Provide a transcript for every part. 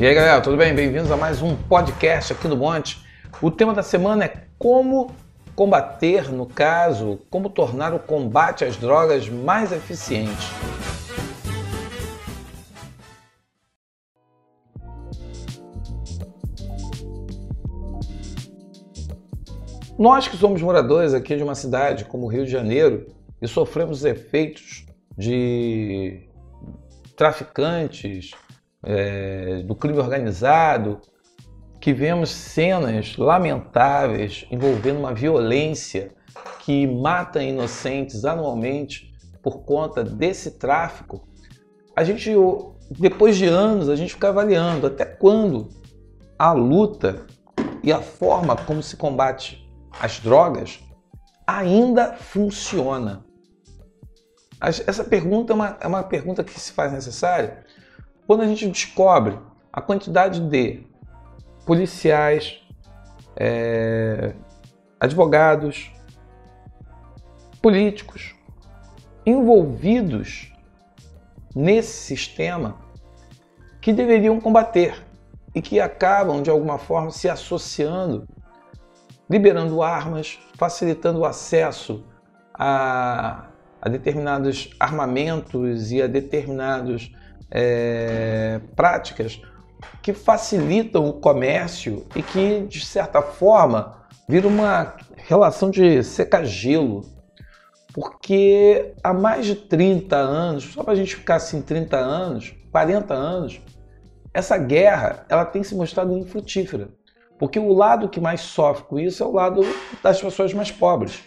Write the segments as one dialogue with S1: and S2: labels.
S1: E aí galera, tudo bem? Bem-vindos a mais um podcast aqui do Monte. O tema da semana é como combater, no caso, como tornar o combate às drogas mais eficiente. Nós que somos moradores aqui de uma cidade como o Rio de Janeiro e sofremos os efeitos de traficantes, é, do crime organizado, que vemos cenas lamentáveis envolvendo uma violência que mata inocentes anualmente por conta desse tráfico, a gente, depois de anos, a gente fica avaliando até quando a luta e a forma como se combate as drogas ainda funciona. Essa pergunta é uma, é uma pergunta que se faz necessária quando a gente descobre a quantidade de policiais, é, advogados, políticos envolvidos nesse sistema que deveriam combater e que acabam de alguma forma se associando, liberando armas, facilitando o acesso a, a determinados armamentos e a determinados é, práticas que facilitam o comércio e que, de certa forma, vira uma relação de seca-gelo. Porque há mais de 30 anos, só para a gente ficar assim 30 anos, 40 anos, essa guerra ela tem se mostrado infrutífera. Porque o lado que mais sofre com isso é o lado das pessoas mais pobres.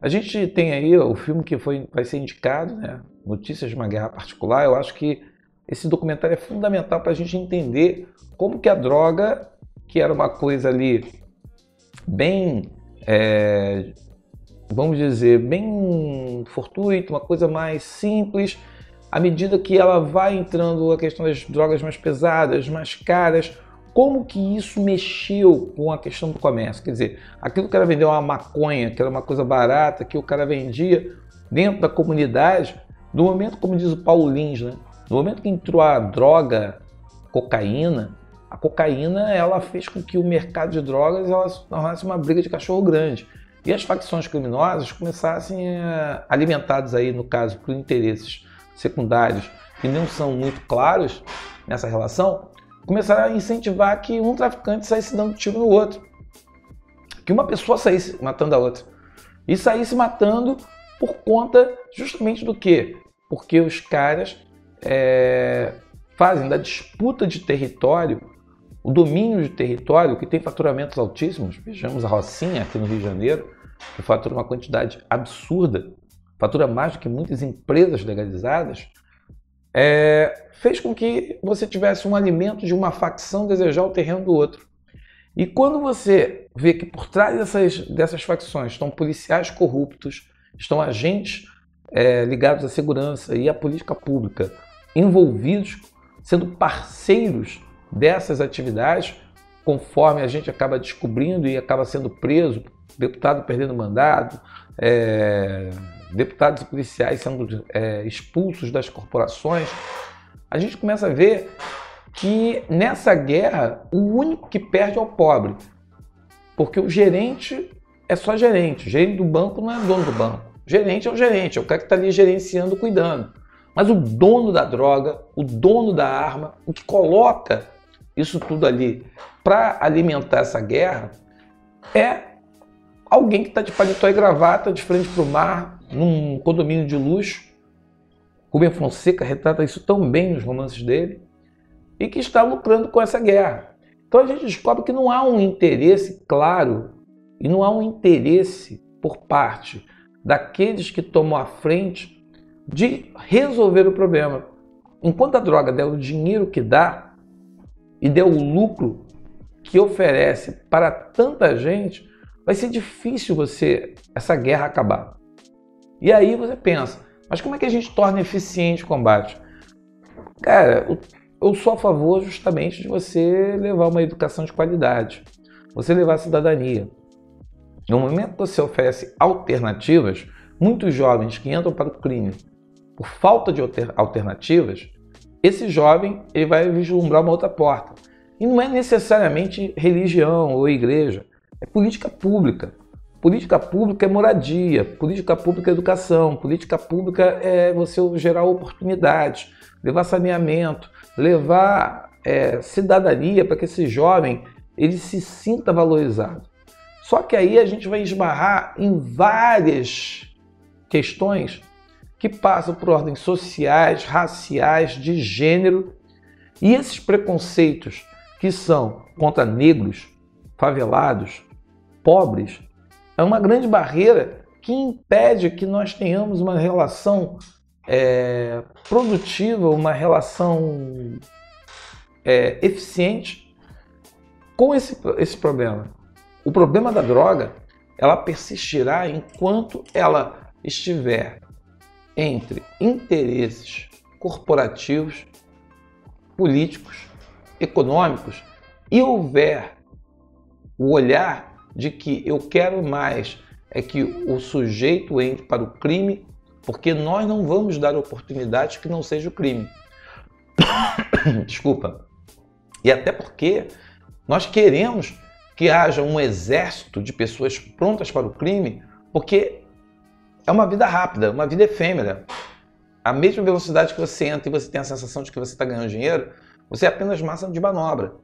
S1: A gente tem aí o filme que foi, vai ser indicado, né? Notícias de uma Guerra Particular. Eu acho que esse documentário é fundamental para a gente entender como que a droga, que era uma coisa ali bem, é, vamos dizer, bem fortuita, uma coisa mais simples, à medida que ela vai entrando a questão das drogas mais pesadas, mais caras, como que isso mexeu com a questão do comércio? Quer dizer, aquilo que era vender uma maconha, que era uma coisa barata, que o cara vendia dentro da comunidade, no momento, como diz o Paulo Lins, né? No momento que entrou a droga, cocaína, a cocaína ela fez com que o mercado de drogas ela se tornasse uma briga de cachorro grande. E as facções criminosas começassem alimentadas aí, no caso, por interesses secundários que não são muito claros nessa relação, começaram a incentivar que um traficante saísse dando tiro no outro. Que uma pessoa saísse matando a outra. E saísse matando por conta justamente do quê? Porque os caras é, fazem da disputa de território, o domínio de território, que tem faturamentos altíssimos. Vejamos a Rocinha aqui no Rio de Janeiro, que fatura uma quantidade absurda, fatura mais do que muitas empresas legalizadas, é, fez com que você tivesse um alimento de uma facção desejar o terreno do outro. E quando você vê que por trás dessas, dessas facções estão policiais corruptos, estão agentes é, ligados à segurança e à política pública, envolvidos, sendo parceiros dessas atividades, conforme a gente acaba descobrindo e acaba sendo preso, deputado perdendo mandado, é, deputados e policiais sendo é, expulsos das corporações, a gente começa a ver que nessa guerra o único que perde é o pobre, porque o gerente é só gerente, o gerente do banco não é dono do banco, o gerente é o gerente, é o cara que está ali gerenciando, cuidando. Mas o dono da droga, o dono da arma, o que coloca isso tudo ali para alimentar essa guerra é alguém que está de paletó e gravata de frente para o mar, num condomínio de luxo. Rubem Fonseca retrata isso tão bem nos romances dele e que está lucrando com essa guerra. Então a gente descobre que não há um interesse claro e não há um interesse por parte daqueles que tomam a frente de resolver o problema. Enquanto a droga der o dinheiro que dá e der o lucro que oferece para tanta gente, vai ser difícil você essa guerra acabar. E aí você pensa, mas como é que a gente torna eficiente o combate? Cara, eu sou a favor justamente de você levar uma educação de qualidade, você levar a cidadania. No momento que você oferece alternativas, muitos jovens que entram para o crime por falta de alternativas, esse jovem ele vai vislumbrar uma outra porta. E não é necessariamente religião ou igreja, é política pública. Política pública é moradia, política pública é educação, política pública é você gerar oportunidades, levar saneamento, levar é, cidadania para que esse jovem ele se sinta valorizado. Só que aí a gente vai esbarrar em várias questões que passam por ordens sociais, raciais, de gênero e esses preconceitos que são contra negros, favelados, pobres, é uma grande barreira que impede que nós tenhamos uma relação é, produtiva, uma relação é, eficiente com esse, esse problema. O problema da droga, ela persistirá enquanto ela estiver entre interesses corporativos, políticos, econômicos e houver o olhar de que eu quero mais é que o sujeito entre para o crime, porque nós não vamos dar oportunidades que não seja o crime. Desculpa. E até porque nós queremos que haja um exército de pessoas prontas para o crime, porque é uma vida rápida, uma vida efêmera. A mesma velocidade que você entra e você tem a sensação de que você está ganhando dinheiro, você é apenas massa de manobra.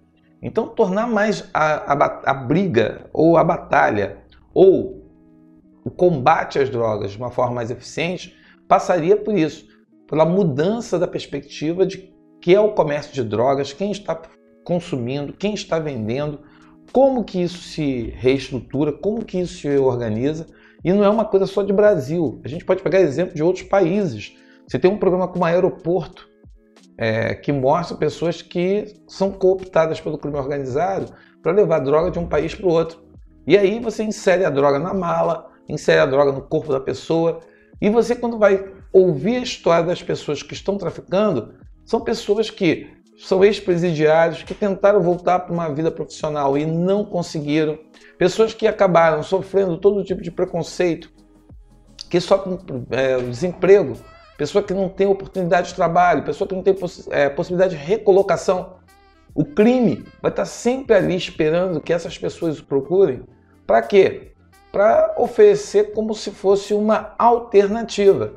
S1: Então, tornar mais a, a, a briga ou a batalha ou o combate às drogas de uma forma mais eficiente passaria por isso, pela mudança da perspectiva de que é o comércio de drogas, quem está consumindo, quem está vendendo, como que isso se reestrutura, como que isso se organiza. E não é uma coisa só de Brasil. A gente pode pegar exemplo de outros países. Você tem um programa como aeroporto, é, que mostra pessoas que são cooptadas pelo crime organizado para levar droga de um país para o outro. E aí você insere a droga na mala, insere a droga no corpo da pessoa, e você, quando vai ouvir a história das pessoas que estão traficando, são pessoas que são ex-presidiários, que tentaram voltar para uma vida profissional e não conseguiram, pessoas que acabaram sofrendo todo tipo de preconceito, que sofrem é, desemprego, pessoa que não tem oportunidade de trabalho, pessoa que não tem poss é, possibilidade de recolocação. O crime vai estar sempre ali esperando que essas pessoas o procurem. Para quê? Para oferecer como se fosse uma alternativa.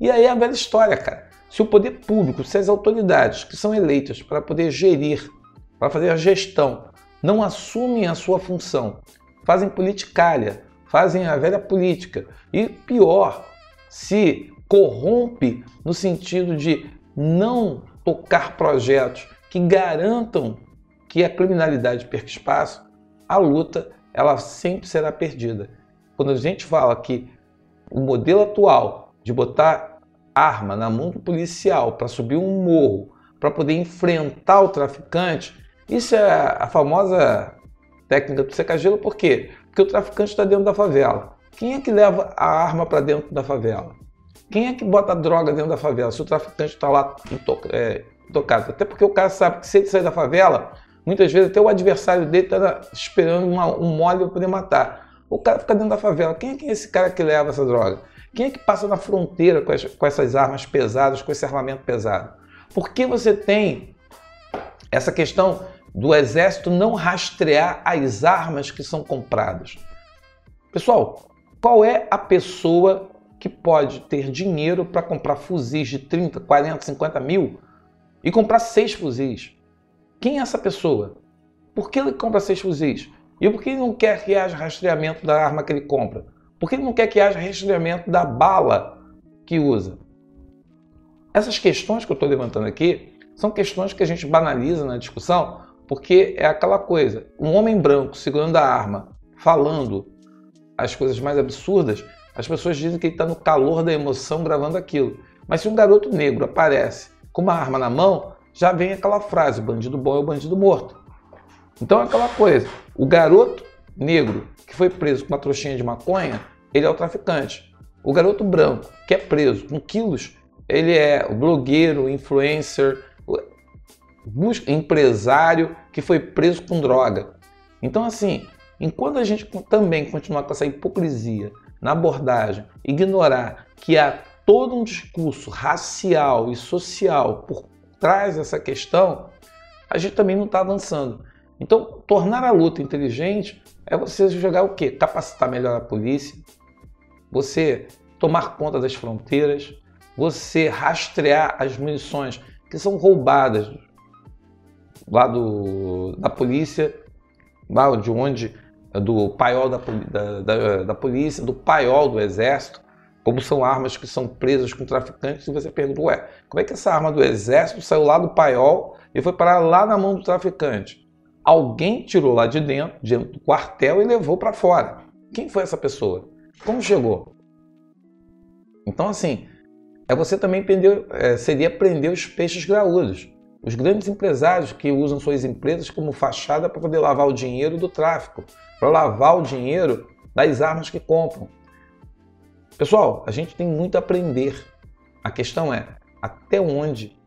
S1: E aí é a velha história, cara. Se o poder público, se as autoridades que são eleitas para poder gerir, para fazer a gestão, não assumem a sua função, fazem politicalha, fazem a velha política e pior, se corrompe no sentido de não tocar projetos que garantam que a criminalidade perca espaço, a luta ela sempre será perdida. Quando a gente fala que o modelo atual de botar arma na mão do policial para subir um morro, para poder enfrentar o traficante, isso é a famosa técnica do secagelo, por quê? Porque o traficante está dentro da favela. Quem é que leva a arma para dentro da favela? Quem é que bota droga dentro da favela se o traficante está lá é, tocado? Até porque o cara sabe que se ele sair da favela, muitas vezes até o adversário dele está esperando uma, um mole para poder matar. O cara fica dentro da favela. Quem é, que é esse cara que leva essa droga? Quem é que passa na fronteira com, as, com essas armas pesadas, com esse armamento pesado? Por que você tem essa questão do exército não rastrear as armas que são compradas? Pessoal, qual é a pessoa que pode ter dinheiro para comprar fuzis de 30, 40, 50 mil e comprar seis fuzis. Quem é essa pessoa? Por que ele compra seis fuzis? E por que ele não quer que haja rastreamento da arma que ele compra? Por que ele não quer que haja rastreamento da bala que usa? Essas questões que eu estou levantando aqui são questões que a gente banaliza na discussão porque é aquela coisa: um homem branco segurando a arma, falando as coisas mais absurdas, as pessoas dizem que ele está no calor da emoção gravando aquilo. Mas se um garoto negro aparece com uma arma na mão, já vem aquela frase: bandido bom é o bandido morto. Então é aquela coisa: o garoto negro que foi preso com uma trouxinha de maconha, ele é o traficante. O garoto branco que é preso com quilos, ele é o blogueiro, influencer, empresário que foi preso com droga. Então, assim, enquanto a gente também continuar com essa hipocrisia na abordagem, ignorar que há todo um discurso racial e social por traz essa questão, a gente também não está avançando. Então, tornar a luta inteligente é você jogar o quê? Capacitar melhor a polícia, você tomar conta das fronteiras, você rastrear as munições que são roubadas lá do, da polícia, lá de onde do paiol da, da, da, da polícia, do paiol do exército, como são armas que são presas com traficantes, e você pergunta, ué, como é que essa arma do exército saiu lá do paiol e foi parar lá na mão do traficante? Alguém tirou lá de dentro, dentro do quartel e levou para fora. Quem foi essa pessoa? Como chegou? Então, assim, é você também prender, é, seria prender os peixes graúdos. Os grandes empresários que usam suas empresas como fachada para poder lavar o dinheiro do tráfico, para lavar o dinheiro das armas que compram. Pessoal, a gente tem muito a aprender. A questão é até onde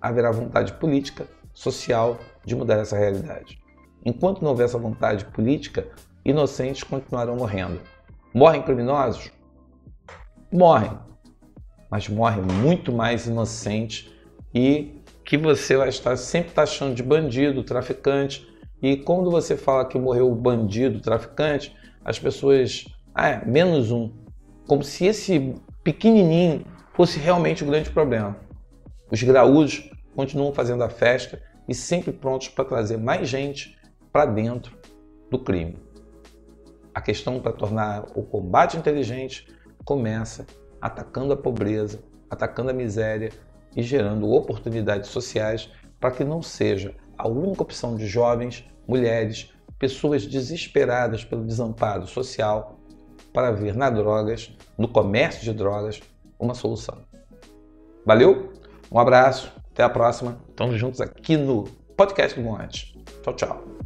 S1: haverá vontade política, social de mudar essa realidade. Enquanto não houver essa vontade política, inocentes continuarão morrendo. Morrem criminosos? Morrem. Mas morrem muito mais inocentes e que você vai estar sempre taxando de bandido, traficante. E quando você fala que morreu o bandido, traficante, as pessoas, ah, é, menos um, como se esse pequenininho fosse realmente o grande problema. Os graúdos continuam fazendo a festa e sempre prontos para trazer mais gente para dentro do crime. A questão para tornar o combate inteligente começa atacando a pobreza, atacando a miséria e gerando oportunidades sociais para que não seja a única opção de jovens, mulheres, pessoas desesperadas pelo desamparo social para ver na drogas, no comércio de drogas, uma solução. Valeu? Um abraço, até a próxima. Estamos juntos aqui no Podcast do Monte. Tchau, tchau.